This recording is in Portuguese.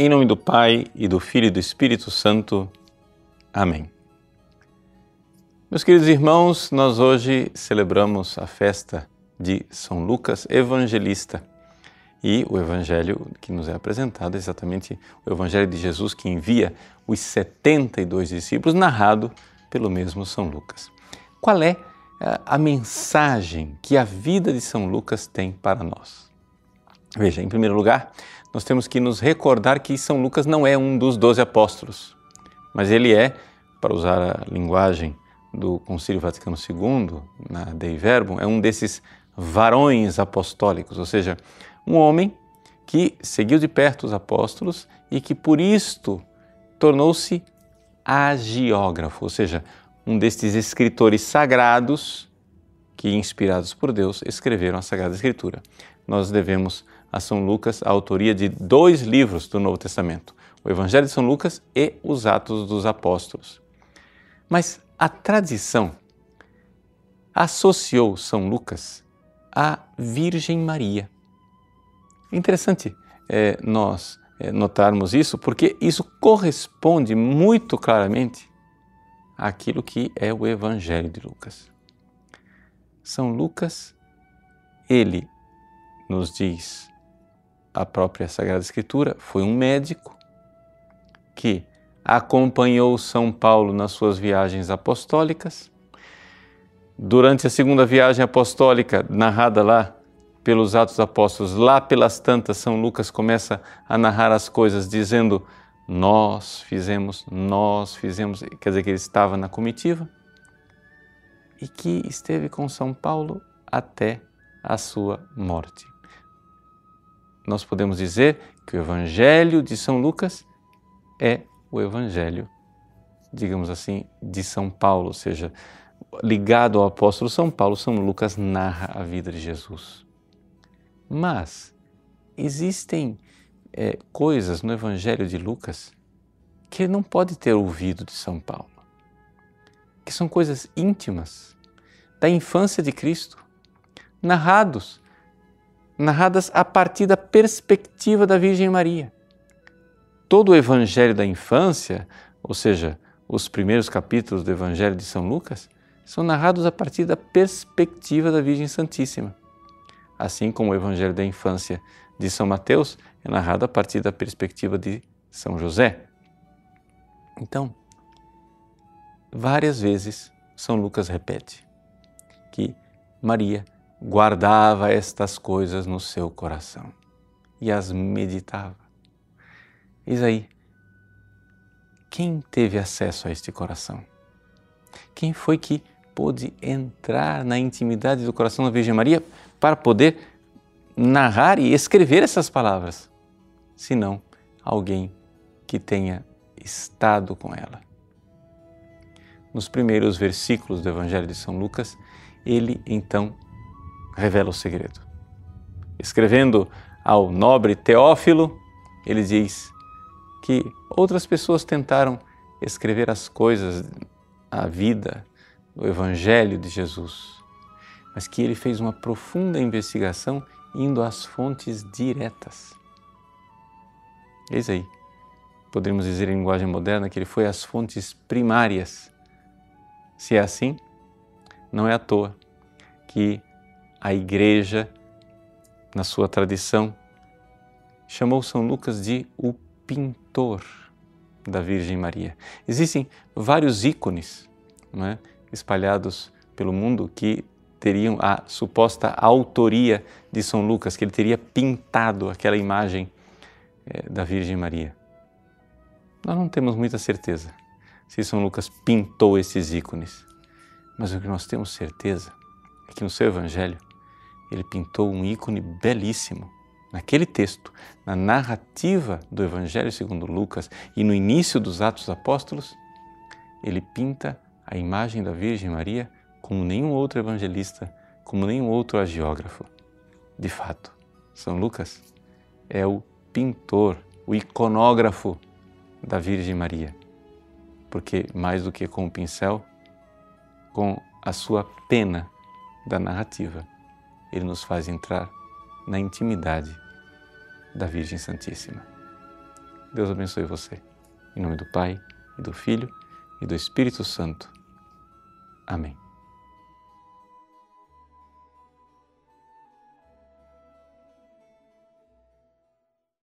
Em nome do Pai e do Filho e do Espírito Santo. Amém. Meus queridos irmãos, nós hoje celebramos a festa de São Lucas Evangelista. E o evangelho que nos é apresentado é exatamente o evangelho de Jesus que envia os 72 discípulos, narrado pelo mesmo São Lucas. Qual é a mensagem que a vida de São Lucas tem para nós? Veja, em primeiro lugar, nós temos que nos recordar que São Lucas não é um dos doze apóstolos, mas ele é, para usar a linguagem do Concílio Vaticano II, na Dei Verbum, é um desses varões apostólicos, ou seja, um homem que seguiu de perto os apóstolos e que por isto tornou-se agiógrafo, ou seja, um destes escritores sagrados que, inspirados por Deus, escreveram a Sagrada Escritura. Nós devemos a São Lucas a autoria de dois livros do Novo Testamento, o Evangelho de São Lucas e os Atos dos Apóstolos. Mas a tradição associou São Lucas à Virgem Maria. Interessante é, nós é, notarmos isso, porque isso corresponde muito claramente àquilo que é o Evangelho de Lucas. São Lucas, ele nos diz a própria Sagrada Escritura, foi um médico que acompanhou São Paulo nas suas viagens apostólicas. Durante a segunda viagem apostólica, narrada lá pelos Atos Apóstolos, lá pelas tantas, São Lucas começa a narrar as coisas dizendo: Nós fizemos, nós fizemos, quer dizer que ele estava na comitiva e que esteve com São Paulo até a sua morte nós podemos dizer que o Evangelho de São Lucas é o Evangelho, digamos assim, de São Paulo, ou seja, ligado ao apóstolo São Paulo, São Lucas narra a vida de Jesus. Mas existem é, coisas no Evangelho de Lucas que ele não pode ter ouvido de São Paulo, que são coisas íntimas da infância de Cristo, narrados narradas a partir da perspectiva da Virgem Maria. Todo o Evangelho da infância, ou seja, os primeiros capítulos do Evangelho de São Lucas, são narrados a partir da perspectiva da Virgem Santíssima. Assim como o Evangelho da infância de São Mateus é narrado a partir da perspectiva de São José. Então, várias vezes São Lucas repete que Maria guardava estas coisas no seu coração e as meditava. Eis aí, quem teve acesso a este coração? Quem foi que pôde entrar na intimidade do coração da Virgem Maria para poder narrar e escrever essas palavras? Senão alguém que tenha estado com ela. Nos primeiros versículos do Evangelho de São Lucas, ele então revela o segredo. Escrevendo ao nobre Teófilo, ele diz que outras pessoas tentaram escrever as coisas, a vida, o Evangelho de Jesus, mas que ele fez uma profunda investigação indo às fontes diretas. Eis aí, poderíamos dizer em linguagem moderna que ele foi às fontes primárias. Se é assim, não é à toa que a Igreja, na sua tradição, chamou São Lucas de o pintor da Virgem Maria. Existem vários ícones é, espalhados pelo mundo que teriam a suposta autoria de São Lucas, que ele teria pintado aquela imagem é, da Virgem Maria. Nós não temos muita certeza se São Lucas pintou esses ícones, mas o que nós temos certeza é que no seu Evangelho ele pintou um ícone belíssimo. Naquele texto, na narrativa do Evangelho segundo Lucas e no início dos Atos Apóstolos, ele pinta a imagem da Virgem Maria como nenhum outro evangelista, como nenhum outro agiógrafo. De fato, São Lucas é o pintor, o iconógrafo da Virgem Maria. Porque mais do que com o pincel, com a sua pena da narrativa, ele nos faz entrar na intimidade da Virgem Santíssima. Deus abençoe você. Em nome do Pai, e do Filho, e do Espírito Santo. Amém.